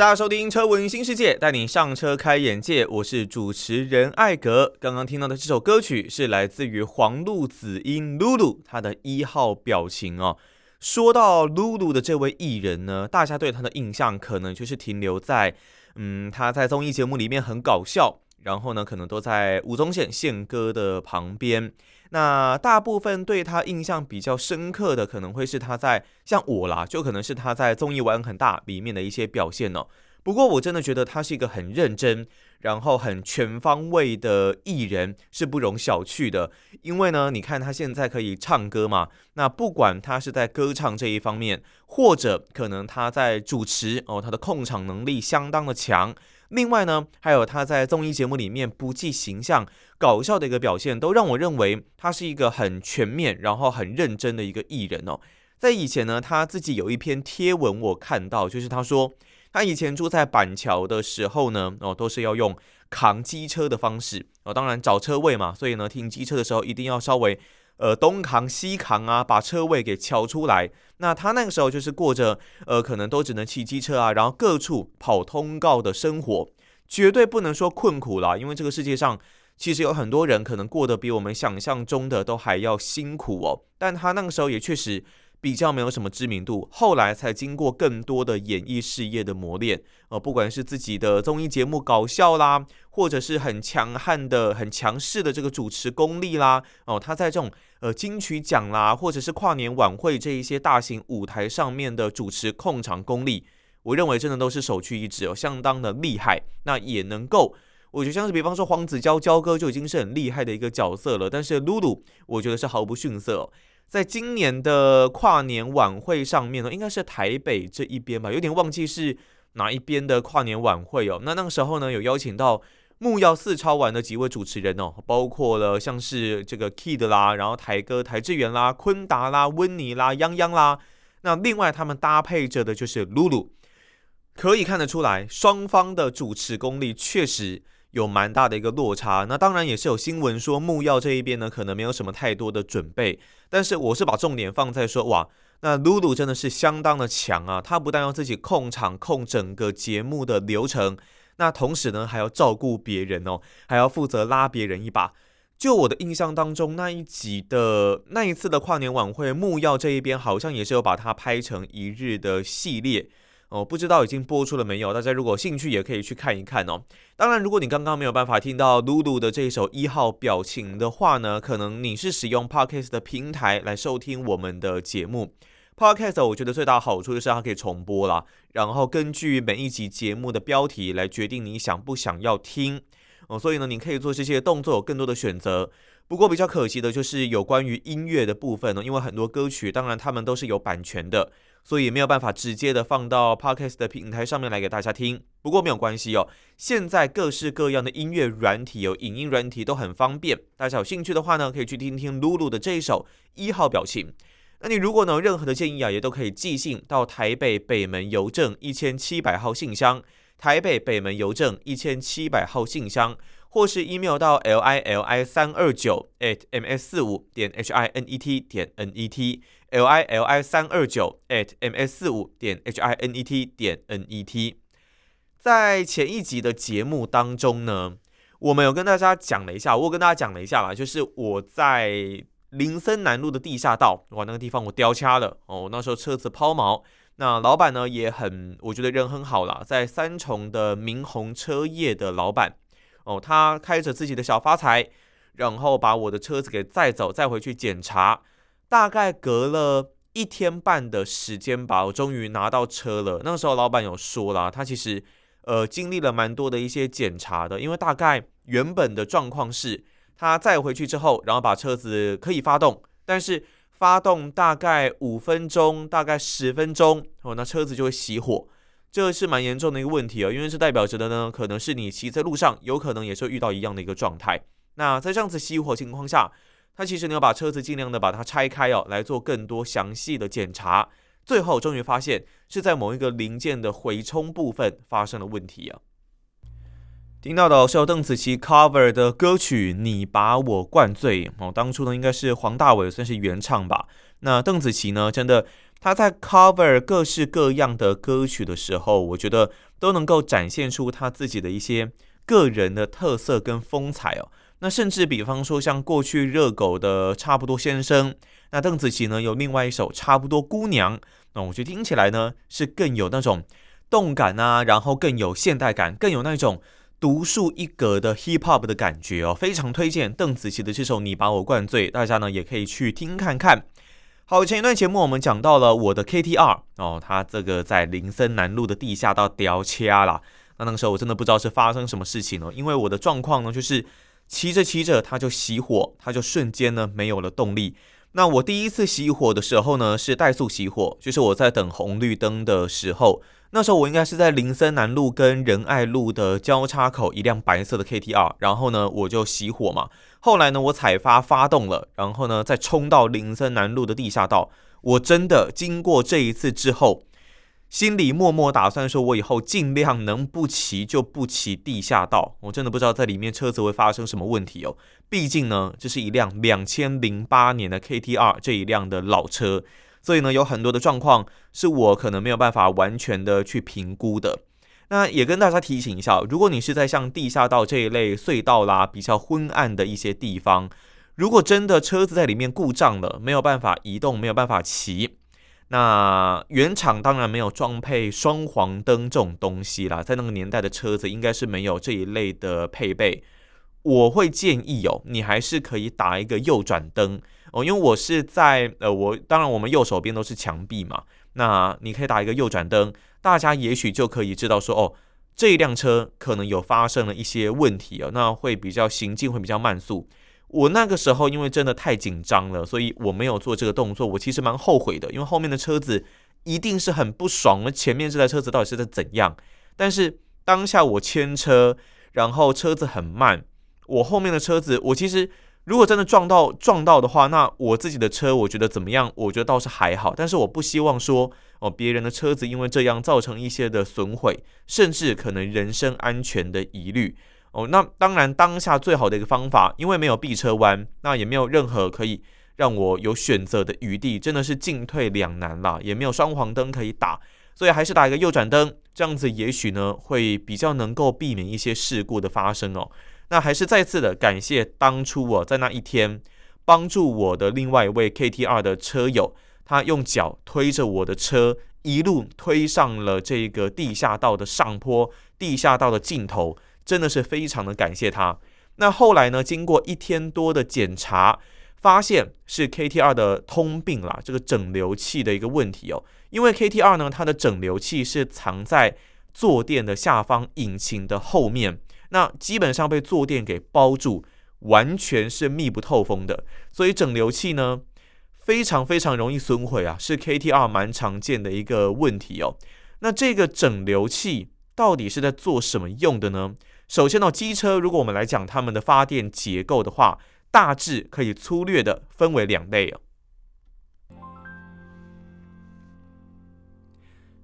大家收听《车闻新世界》，带你上车开眼界。我是主持人艾格。刚刚听到的这首歌曲是来自于黄路梓茵露露，她的一号表情哦。说到露露的这位艺人呢，大家对她的印象可能就是停留在，嗯，她在综艺节目里面很搞笑，然后呢，可能都在吴宗宪宪哥的旁边。那大部分对他印象比较深刻的，可能会是他在像我啦，就可能是他在综艺玩很大里面的一些表现哦。不过我真的觉得他是一个很认真，然后很全方位的艺人，是不容小觑的。因为呢，你看他现在可以唱歌嘛，那不管他是在歌唱这一方面，或者可能他在主持哦，他的控场能力相当的强。另外呢，还有他在综艺节目里面不计形象、搞笑的一个表现，都让我认为他是一个很全面，然后很认真的一个艺人哦。在以前呢，他自己有一篇贴文我看到，就是他说他以前住在板桥的时候呢，哦，都是要用扛机车的方式哦，当然找车位嘛，所以呢，停机车的时候一定要稍微。呃，东扛西扛啊，把车位给撬出来。那他那个时候就是过着呃，可能都只能骑机车啊，然后各处跑通告的生活，绝对不能说困苦了，因为这个世界上其实有很多人可能过得比我们想象中的都还要辛苦哦。但他那个时候也确实。比较没有什么知名度，后来才经过更多的演艺事业的磨练，呃，不管是自己的综艺节目搞笑啦，或者是很强悍的、很强势的这个主持功力啦，哦，他在这种呃金曲奖啦，或者是跨年晚会这一些大型舞台上面的主持控场功力，我认为真的都是首屈一指哦，相当的厉害。那也能够，我觉得像是比方说黄子佼佼哥就已经是很厉害的一个角色了，但是露露，我觉得是毫不逊色。在今年的跨年晚会上面呢，应该是台北这一边吧，有点忘记是哪一边的跨年晚会哦。那那个时候呢，有邀请到木曜四超玩的几位主持人哦，包括了像是这个 Kid 啦，然后台哥台志源啦、坤达啦、温妮啦、泱泱啦。那另外他们搭配着的就是露露，可以看得出来，双方的主持功力确实。有蛮大的一个落差，那当然也是有新闻说木曜这一边呢，可能没有什么太多的准备，但是我是把重点放在说，哇，那露露真的是相当的强啊，她不但要自己控场控整个节目的流程，那同时呢还要照顾别人哦，还要负责拉别人一把。就我的印象当中，那一集的那一次的跨年晚会，木曜这一边好像也是有把它拍成一日的系列。哦，不知道已经播出了没有？大家如果兴趣也可以去看一看哦。当然，如果你刚刚没有办法听到露露的这一首一号表情的话呢，可能你是使用 Podcast 的平台来收听我们的节目。Podcast 我觉得最大好处就是它可以重播啦，然后根据每一集节目的标题来决定你想不想要听哦。所以呢，你可以做这些动作，有更多的选择。不过比较可惜的就是有关于音乐的部分呢，因为很多歌曲，当然他们都是有版权的。所以没有办法直接的放到 Podcast 的平台上面来给大家听。不过没有关系哦，现在各式各样的音乐软体有影音软体都很方便。大家有兴趣的话呢，可以去听听露露的这一首一号表情。那你如果呢有任何的建议啊，也都可以寄信到台北北门邮政一千七百号信箱，台北北门邮政一千七百号信箱，或是 email 到 l i l i 三二九 at m s 四五点 h i n e t 点 n e t。L i l i 三二九 at m s 四五点 h i n e t 点 n e t，在前一集的节目当中呢，我们有跟大家讲了一下，我跟大家讲了一下啦，就是我在林森南路的地下道，哇，那个地方我掉卡了哦，那时候车子抛锚，那老板呢也很，我觉得人很好啦，在三重的明宏车业的老板哦，他开着自己的小发财，然后把我的车子给载走，再回去检查。大概隔了一天半的时间吧，我终于拿到车了。那个时候老板有说了，他其实呃经历了蛮多的一些检查的，因为大概原本的状况是，他载回去之后，然后把车子可以发动，但是发动大概五分钟，大概十分钟哦，那车子就会熄火，这是蛮严重的一个问题哦，因为是代表着的呢，可能是你骑在路上，有可能也是遇到一样的一个状态。那在这样子熄火情况下。他其实呢要把车子尽量的把它拆开哦，来做更多详细的检查。最后终于发现是在某一个零件的回充部分发生了问题啊。听到的是由邓紫棋 cover 的歌曲《你把我灌醉》哦，当初呢应该是黄大炜算是原唱吧。那邓紫棋呢，真的她在 cover 各式各样的歌曲的时候，我觉得都能够展现出她自己的一些个人的特色跟风采哦。那甚至比方说像过去热狗的《差不多先生》，那邓紫棋呢有另外一首《差不多姑娘》，那我觉得听起来呢是更有那种动感啊，然后更有现代感，更有那种。独树一格的 hip hop 的感觉哦，非常推荐邓紫棋的这首《你把我灌醉》，大家呢也可以去听看看。好，前一段节目我们讲到了我的 KTR 哦，它这个在林森南路的地下道掉掐了。那那个时候我真的不知道是发生什么事情了，因为我的状况呢就是骑着骑着它就熄火，它就瞬间呢没有了动力。那我第一次熄火的时候呢是怠速熄火，就是我在等红绿灯的时候。那时候我应该是在林森南路跟仁爱路的交叉口，一辆白色的 KTR，然后呢我就熄火嘛。后来呢我踩发发动了，然后呢再冲到林森南路的地下道。我真的经过这一次之后，心里默默打算说，我以后尽量能不骑就不骑地下道。我真的不知道在里面车子会发生什么问题哦。毕竟呢这是一辆两千零八年的 KTR 这一辆的老车。所以呢，有很多的状况是我可能没有办法完全的去评估的。那也跟大家提醒一下，如果你是在像地下道这一类隧道啦，比较昏暗的一些地方，如果真的车子在里面故障了，没有办法移动，没有办法骑，那原厂当然没有装配双黄灯这种东西啦，在那个年代的车子应该是没有这一类的配备。我会建议哦，你还是可以打一个右转灯。哦，因为我是在呃，我当然我们右手边都是墙壁嘛，那你可以打一个右转灯，大家也许就可以知道说，哦，这一辆车可能有发生了一些问题哦，那会比较行进会比较慢速。我那个时候因为真的太紧张了，所以我没有做这个动作，我其实蛮后悔的，因为后面的车子一定是很不爽，前面这台车子到底是在怎样？但是当下我牵车，然后车子很慢，我后面的车子我其实。如果真的撞到撞到的话，那我自己的车我觉得怎么样？我觉得倒是还好，但是我不希望说哦，别人的车子因为这样造成一些的损毁，甚至可能人身安全的疑虑哦。那当然，当下最好的一个方法，因为没有避车弯，那也没有任何可以让我有选择的余地，真的是进退两难啦，也没有双黄灯可以打，所以还是打一个右转灯，这样子也许呢会比较能够避免一些事故的发生哦。那还是再次的感谢当初我在那一天帮助我的另外一位 KTR 的车友，他用脚推着我的车一路推上了这个地下道的上坡，地下道的尽头，真的是非常的感谢他。那后来呢，经过一天多的检查，发现是 KTR 的通病啦，这个整流器的一个问题哦。因为 KTR 呢，它的整流器是藏在坐垫的下方，引擎的后面。那基本上被坐垫给包住，完全是密不透风的，所以整流器呢非常非常容易损毁啊，是 KTR 蛮常见的一个问题哦。那这个整流器到底是在做什么用的呢？首先呢，机车如果我们来讲它们的发电结构的话，大致可以粗略的分为两类哦。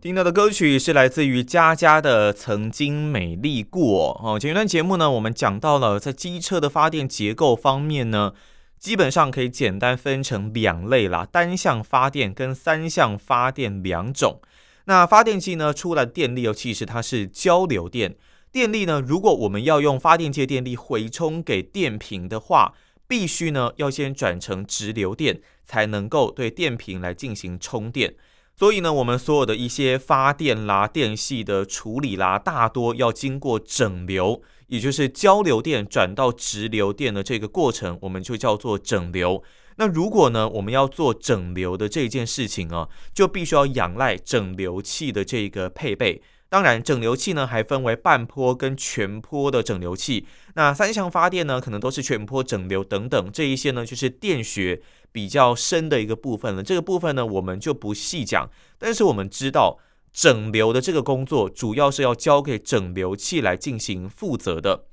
听到的歌曲是来自于佳佳的《曾经美丽过》哦。前一段节目呢，我们讲到了在机车的发电结构方面呢，基本上可以简单分成两类啦，单向发电跟三向发电两种。那发电机呢，出来的电力哦，其实它是交流电。电力呢，如果我们要用发电机电力回充给电瓶的话，必须呢要先转成直流电，才能够对电瓶来进行充电。所以呢，我们所有的一些发电啦、电系的处理啦，大多要经过整流，也就是交流电转到直流电的这个过程，我们就叫做整流。那如果呢，我们要做整流的这件事情啊，就必须要仰赖整流器的这个配备。当然，整流器呢还分为半波跟全波的整流器。那三相发电呢，可能都是全波整流等等，这一些呢就是电学比较深的一个部分了。这个部分呢，我们就不细讲。但是我们知道，整流的这个工作主要是要交给整流器来进行负责的。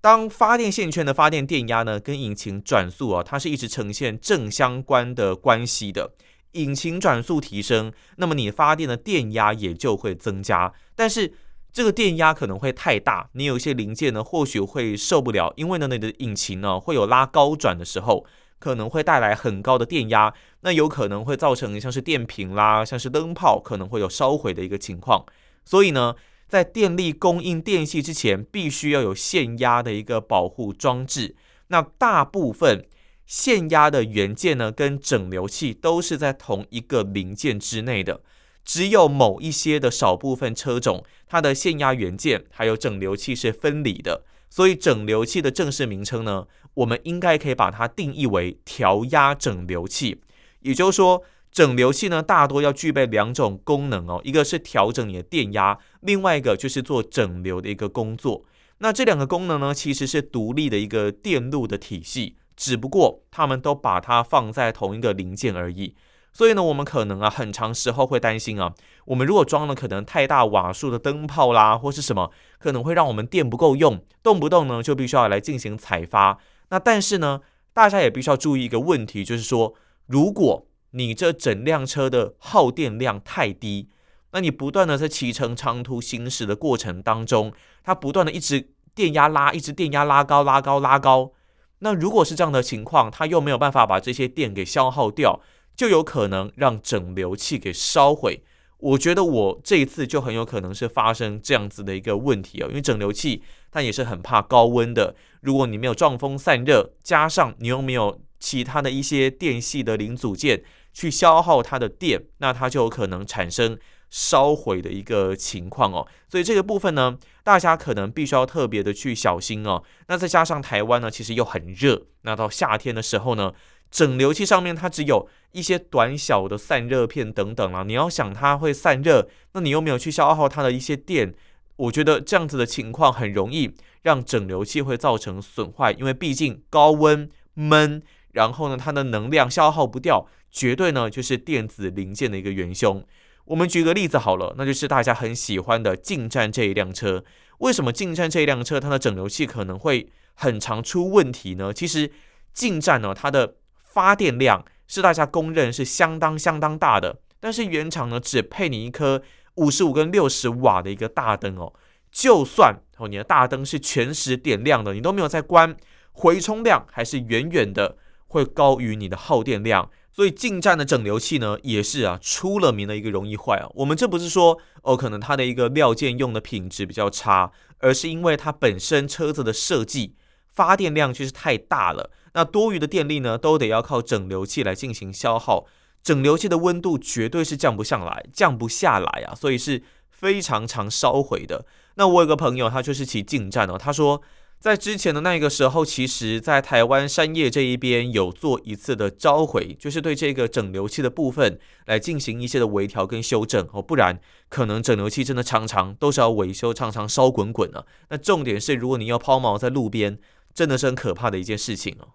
当发电线圈的发电电压呢，跟引擎转速啊，它是一直呈现正相关的关系的。引擎转速提升，那么你发电的电压也就会增加。但是这个电压可能会太大，你有一些零件呢，或许会受不了，因为呢，你的引擎呢会有拉高转的时候，可能会带来很高的电压，那有可能会造成像是电瓶啦，像是灯泡可能会有烧毁的一个情况。所以呢，在电力供应电系之前，必须要有限压的一个保护装置。那大部分。限压的元件呢，跟整流器都是在同一个零件之内的，只有某一些的少部分车种，它的限压元件还有整流器是分离的。所以整流器的正式名称呢，我们应该可以把它定义为调压整流器。也就是说，整流器呢，大多要具备两种功能哦，一个是调整你的电压，另外一个就是做整流的一个工作。那这两个功能呢，其实是独立的一个电路的体系。只不过他们都把它放在同一个零件而已，所以呢，我们可能啊，很长时候会担心啊，我们如果装了可能太大瓦数的灯泡啦，或是什么，可能会让我们电不够用，动不动呢就必须要来进行采发。那但是呢，大家也必须要注意一个问题，就是说，如果你这整辆车的耗电量太低，那你不断的在骑乘长途行驶的过程当中，它不断的一直电压拉，一直电压拉高，拉高，拉高。那如果是这样的情况，它又没有办法把这些电给消耗掉，就有可能让整流器给烧毁。我觉得我这一次就很有可能是发生这样子的一个问题哦，因为整流器它也是很怕高温的。如果你没有撞风散热，加上你又没有其他的一些电系的零组件去消耗它的电，那它就有可能产生。烧毁的一个情况哦，所以这个部分呢，大家可能必须要特别的去小心哦。那再加上台湾呢，其实又很热，那到夏天的时候呢，整流器上面它只有一些短小的散热片等等啊，你要想它会散热，那你又没有去消耗它的一些电，我觉得这样子的情况很容易让整流器会造成损坏，因为毕竟高温闷，然后呢，它的能量消耗不掉，绝对呢就是电子零件的一个元凶。我们举个例子好了，那就是大家很喜欢的劲战这一辆车。为什么劲战这一辆车它的整流器可能会很常出问题呢？其实劲战呢，它的发电量是大家公认是相当相当大的，但是原厂呢只配你一颗五十五跟六十瓦的一个大灯哦。就算哦你的大灯是全时点亮的，你都没有在关，回充量还是远远的会高于你的耗电量。所以劲战的整流器呢，也是啊出了名的一个容易坏啊。我们这不是说哦，可能它的一个料件用的品质比较差，而是因为它本身车子的设计发电量就是太大了。那多余的电力呢，都得要靠整流器来进行消耗。整流器的温度绝对是降不下来，降不下来啊，所以是非常常烧毁的。那我有个朋友，他就是骑劲战哦，他说。在之前的那个时候，其实，在台湾山叶这一边有做一次的召回，就是对这个整流器的部分来进行一些的微调跟修正哦，不然可能整流器真的常常都是要维修，常常烧滚滚啊。那重点是，如果你要抛锚在路边，真的是很可怕的一件事情哦。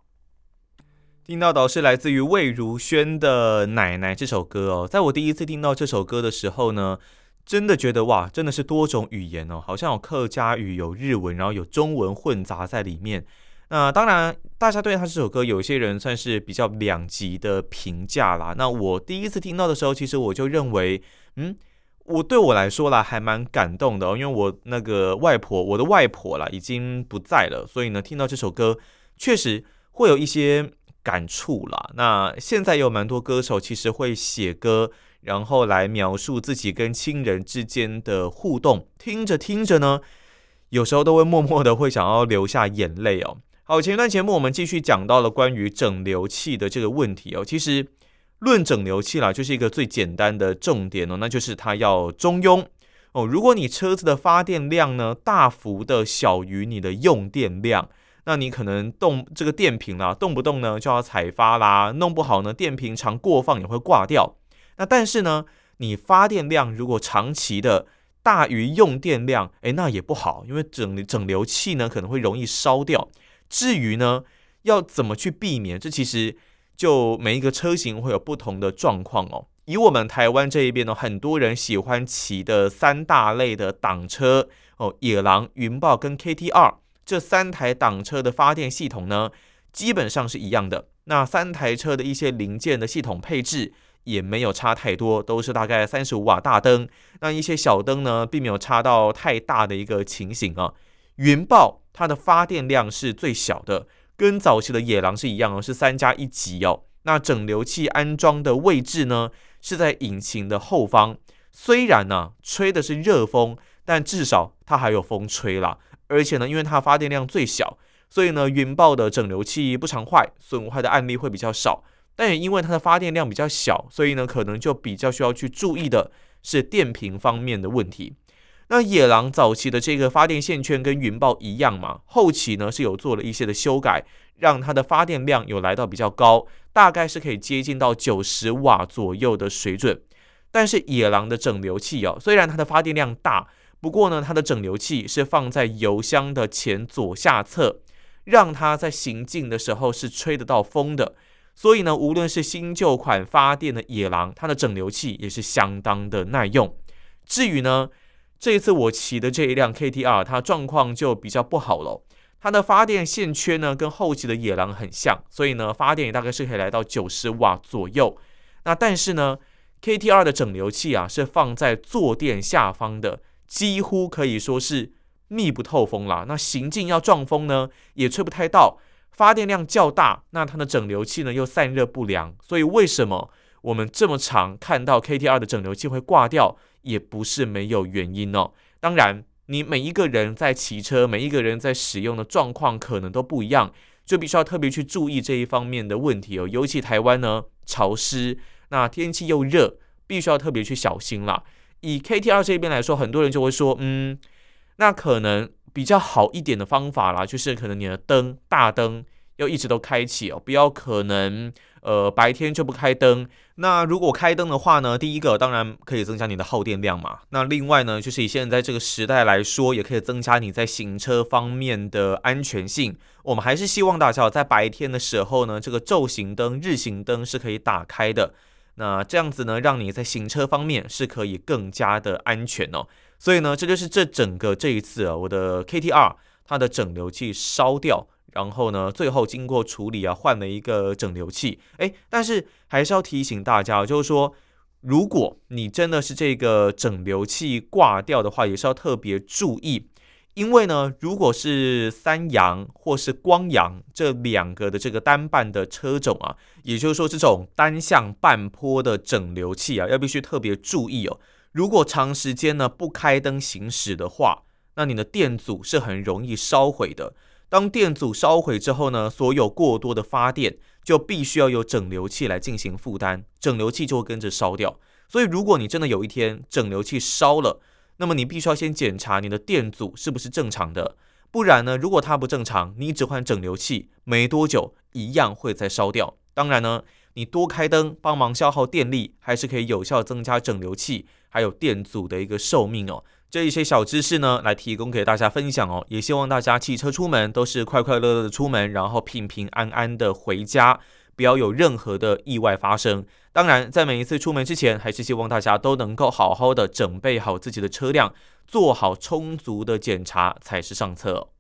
听到的是来自于魏如萱的《奶奶》这首歌哦，在我第一次听到这首歌的时候呢。真的觉得哇，真的是多种语言哦，好像有客家语、有日文，然后有中文混杂在里面。那当然，大家对他这首歌，有些人算是比较两极的评价啦。那我第一次听到的时候，其实我就认为，嗯，我对我来说啦，还蛮感动的哦，因为我那个外婆，我的外婆啦，已经不在了，所以呢，听到这首歌，确实会有一些感触啦。那现在有蛮多歌手其实会写歌。然后来描述自己跟亲人之间的互动，听着听着呢，有时候都会默默的会想要流下眼泪哦。好，前一段节目我们继续讲到了关于整流器的这个问题哦。其实论整流器啦，就是一个最简单的重点哦，那就是它要中庸哦。如果你车子的发电量呢，大幅的小于你的用电量，那你可能动这个电瓶啦，动不动呢就要采发啦，弄不好呢电瓶常过放也会挂掉。那但是呢，你发电量如果长期的大于用电量，诶，那也不好，因为整整流器呢可能会容易烧掉。至于呢，要怎么去避免，这其实就每一个车型会有不同的状况哦。以我们台湾这一边呢，很多人喜欢骑的三大类的挡车哦，野狼、云豹跟 KTR 这三台挡车的发电系统呢，基本上是一样的。那三台车的一些零件的系统配置也没有差太多，都是大概三十五瓦大灯。那一些小灯呢，并没有差到太大的一个情形啊。云豹它的发电量是最小的，跟早期的野狼是一样哦，是三加一级哦。那整流器安装的位置呢，是在引擎的后方。虽然呢，吹的是热风，但至少它还有风吹啦。而且呢，因为它发电量最小，所以呢，云豹的整流器不常坏，损坏的案例会比较少。但也因为它的发电量比较小，所以呢，可能就比较需要去注意的是电瓶方面的问题。那野狼早期的这个发电线圈跟云豹一样嘛，后期呢是有做了一些的修改，让它的发电量有来到比较高，大概是可以接近到九十瓦左右的水准。但是野狼的整流器哦，虽然它的发电量大，不过呢，它的整流器是放在油箱的前左下侧，让它在行进的时候是吹得到风的。所以呢，无论是新旧款发电的野狼，它的整流器也是相当的耐用。至于呢，这一次我骑的这一辆 KTR，它状况就比较不好了。它的发电线圈呢，跟后期的野狼很像，所以呢，发电也大概是可以来到九十瓦左右。那但是呢，KTR 的整流器啊，是放在坐垫下方的，几乎可以说是密不透风啦。那行进要撞风呢，也吹不太到。发电量较大，那它的整流器呢又散热不良，所以为什么我们这么常看到 KTR 的整流器会挂掉？也不是没有原因哦。当然，你每一个人在骑车，每一个人在使用的状况可能都不一样，就必须要特别去注意这一方面的问题哦。尤其台湾呢潮湿，那天气又热，必须要特别去小心啦。以 KTR 这边来说，很多人就会说，嗯，那可能比较好一点的方法啦，就是可能你的灯大灯要一直都开启哦，不要可能。呃，白天就不开灯。那如果开灯的话呢，第一个当然可以增加你的耗电量嘛。那另外呢，就是以现在这个时代来说，也可以增加你在行车方面的安全性。我们还是希望大家在白天的时候呢，这个昼行灯、日行灯是可以打开的。那这样子呢，让你在行车方面是可以更加的安全哦。所以呢，这就是这整个这一次啊，我的 KTR 它的整流器烧掉。然后呢，最后经过处理啊，换了一个整流器。诶，但是还是要提醒大家，就是说，如果你真的是这个整流器挂掉的话，也是要特别注意，因为呢，如果是三阳或是光阳这两个的这个单半的车种啊，也就是说这种单向半坡的整流器啊，要必须特别注意哦。如果长时间呢不开灯行驶的话，那你的电阻是很容易烧毁的。当电阻烧毁之后呢，所有过多的发电就必须要有整流器来进行负担，整流器就会跟着烧掉。所以，如果你真的有一天整流器烧了，那么你必须要先检查你的电阻是不是正常的，不然呢，如果它不正常，你只换整流器，没多久一样会再烧掉。当然呢，你多开灯帮忙消耗电力，还是可以有效增加整流器还有电阻的一个寿命哦。这一些小知识呢，来提供给大家分享哦。也希望大家骑车出门都是快快乐乐的出门，然后平平安安的回家，不要有任何的意外发生。当然，在每一次出门之前，还是希望大家都能够好好的准备好自己的车辆，做好充足的检查才是上策。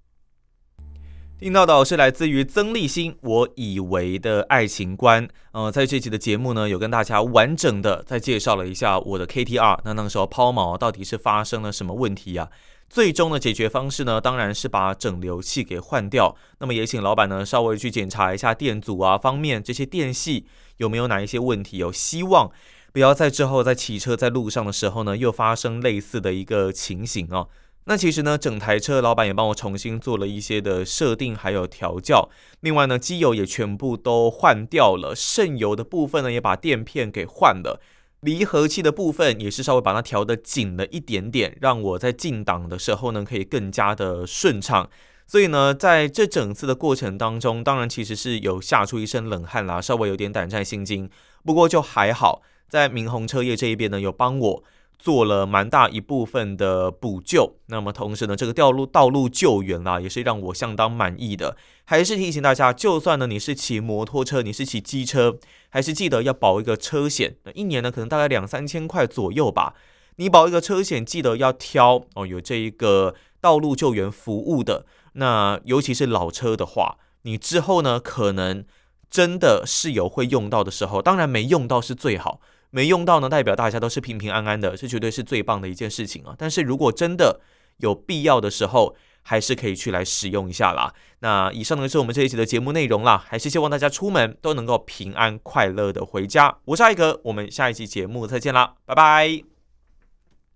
听到的是来自于曾立新，我以为的爱情观。呃，在这期的节目呢，有跟大家完整的再介绍了一下我的 KTR。那那个时候抛锚到底是发生了什么问题呀？最终的解决方式呢，当然是把整流器给换掉。那么也请老板呢稍微去检查一下电阻啊方面这些电系有没有哪一些问题。有希望不要在之后在骑车在路上的时候呢又发生类似的一个情形哦。那其实呢，整台车老板也帮我重新做了一些的设定，还有调教。另外呢，机油也全部都换掉了，渗油的部分呢也把垫片给换了，离合器的部分也是稍微把它调得紧了一点点，让我在进档的时候呢可以更加的顺畅。所以呢，在这整次的过程当中，当然其实是有吓出一身冷汗啦，稍微有点胆战心惊。不过就还好，在明宏车业这一边呢有帮我。做了蛮大一部分的补救，那么同时呢，这个道路道路救援啦，也是让我相当满意的。还是提醒大家，就算呢你是骑摩托车，你是骑机车，还是记得要保一个车险。那一年呢，可能大概两三千块左右吧。你保一个车险，记得要挑哦，有这一个道路救援服务的。那尤其是老车的话，你之后呢，可能真的是有会用到的时候。当然没用到是最好，没用到呢，代表大家都是平平安安的，这绝对是最棒的一件事情啊。但是如果真的有必要的时候，还是可以去来使用一下啦。那以上呢是我们这一期的节目内容啦，还是希望大家出门都能够平安快乐的回家。我是艾格，我们下一期节目再见啦，拜拜。